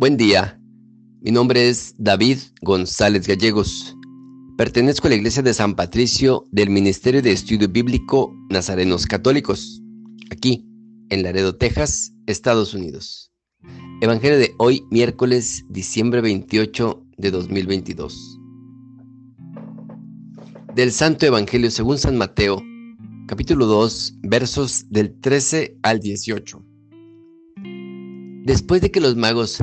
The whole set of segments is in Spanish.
Buen día, mi nombre es David González Gallegos. Pertenezco a la Iglesia de San Patricio del Ministerio de Estudio Bíblico Nazarenos Católicos, aquí en Laredo, Texas, Estados Unidos. Evangelio de hoy, miércoles, diciembre 28 de 2022. Del Santo Evangelio según San Mateo, capítulo 2, versos del 13 al 18. Después de que los magos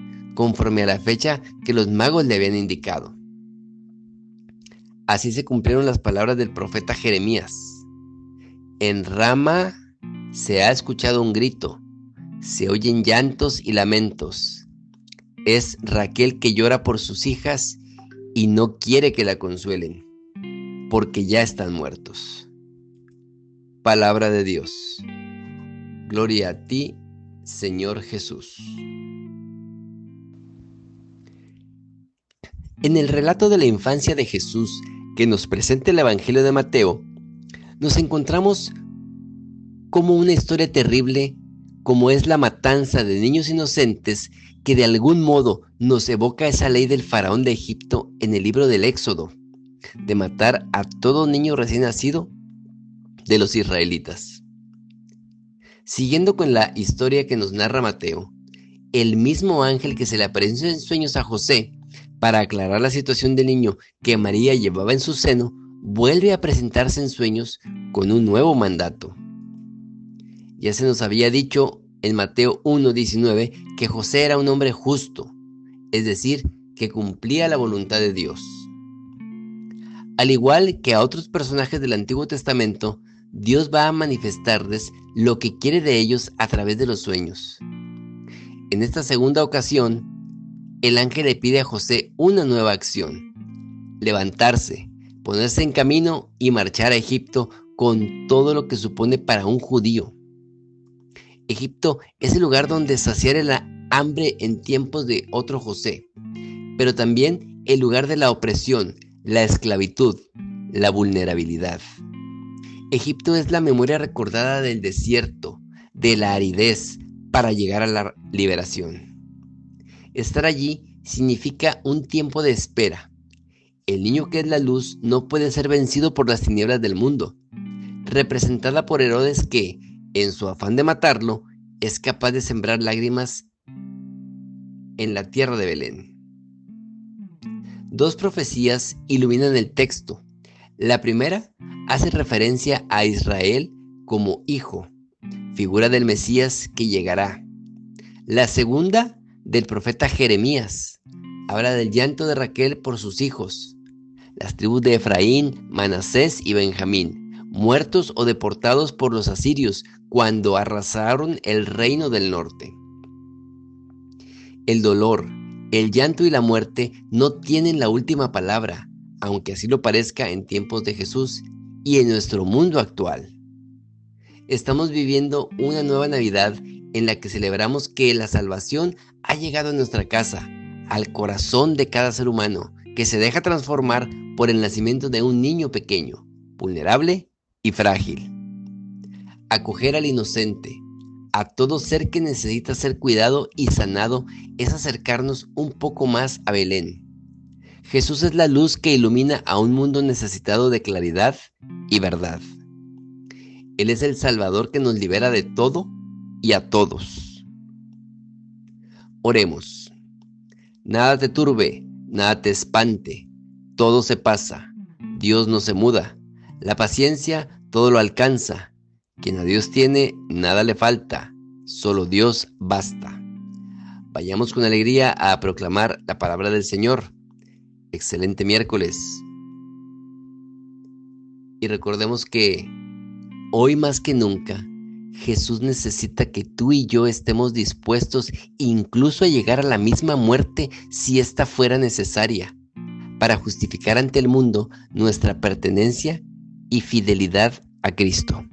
conforme a la fecha que los magos le habían indicado. Así se cumplieron las palabras del profeta Jeremías. En Rama se ha escuchado un grito, se oyen llantos y lamentos. Es Raquel que llora por sus hijas y no quiere que la consuelen, porque ya están muertos. Palabra de Dios. Gloria a ti, Señor Jesús. En el relato de la infancia de Jesús que nos presenta el Evangelio de Mateo, nos encontramos como una historia terrible, como es la matanza de niños inocentes, que de algún modo nos evoca esa ley del faraón de Egipto en el libro del Éxodo, de matar a todo niño recién nacido de los israelitas. Siguiendo con la historia que nos narra Mateo, el mismo ángel que se le apareció en sueños a José para aclarar la situación del niño que María llevaba en su seno, vuelve a presentarse en sueños con un nuevo mandato. Ya se nos había dicho en Mateo 1.19 que José era un hombre justo, es decir, que cumplía la voluntad de Dios. Al igual que a otros personajes del Antiguo Testamento, Dios va a manifestarles lo que quiere de ellos a través de los sueños. En esta segunda ocasión, el ángel le pide a José una nueva acción, levantarse, ponerse en camino y marchar a Egipto con todo lo que supone para un judío. Egipto es el lugar donde saciar el hambre en tiempos de otro José, pero también el lugar de la opresión, la esclavitud, la vulnerabilidad. Egipto es la memoria recordada del desierto, de la aridez, para llegar a la liberación. Estar allí significa un tiempo de espera. El niño que es la luz no puede ser vencido por las tinieblas del mundo, representada por Herodes que, en su afán de matarlo, es capaz de sembrar lágrimas en la tierra de Belén. Dos profecías iluminan el texto. La primera hace referencia a Israel como hijo, figura del Mesías que llegará. La segunda del profeta Jeremías. Habla del llanto de Raquel por sus hijos, las tribus de Efraín, Manasés y Benjamín, muertos o deportados por los asirios cuando arrasaron el reino del norte. El dolor, el llanto y la muerte no tienen la última palabra, aunque así lo parezca en tiempos de Jesús y en nuestro mundo actual. Estamos viviendo una nueva Navidad en la que celebramos que la salvación ha llegado a nuestra casa, al corazón de cada ser humano, que se deja transformar por el nacimiento de un niño pequeño, vulnerable y frágil. Acoger al inocente, a todo ser que necesita ser cuidado y sanado, es acercarnos un poco más a Belén. Jesús es la luz que ilumina a un mundo necesitado de claridad y verdad. Él es el Salvador que nos libera de todo y a todos. Oremos. Nada te turbe, nada te espante, todo se pasa. Dios no se muda. La paciencia todo lo alcanza. Quien a Dios tiene, nada le falta. Solo Dios basta. Vayamos con alegría a proclamar la palabra del Señor. Excelente miércoles. Y recordemos que hoy más que nunca, Jesús necesita que tú y yo estemos dispuestos incluso a llegar a la misma muerte si ésta fuera necesaria, para justificar ante el mundo nuestra pertenencia y fidelidad a Cristo.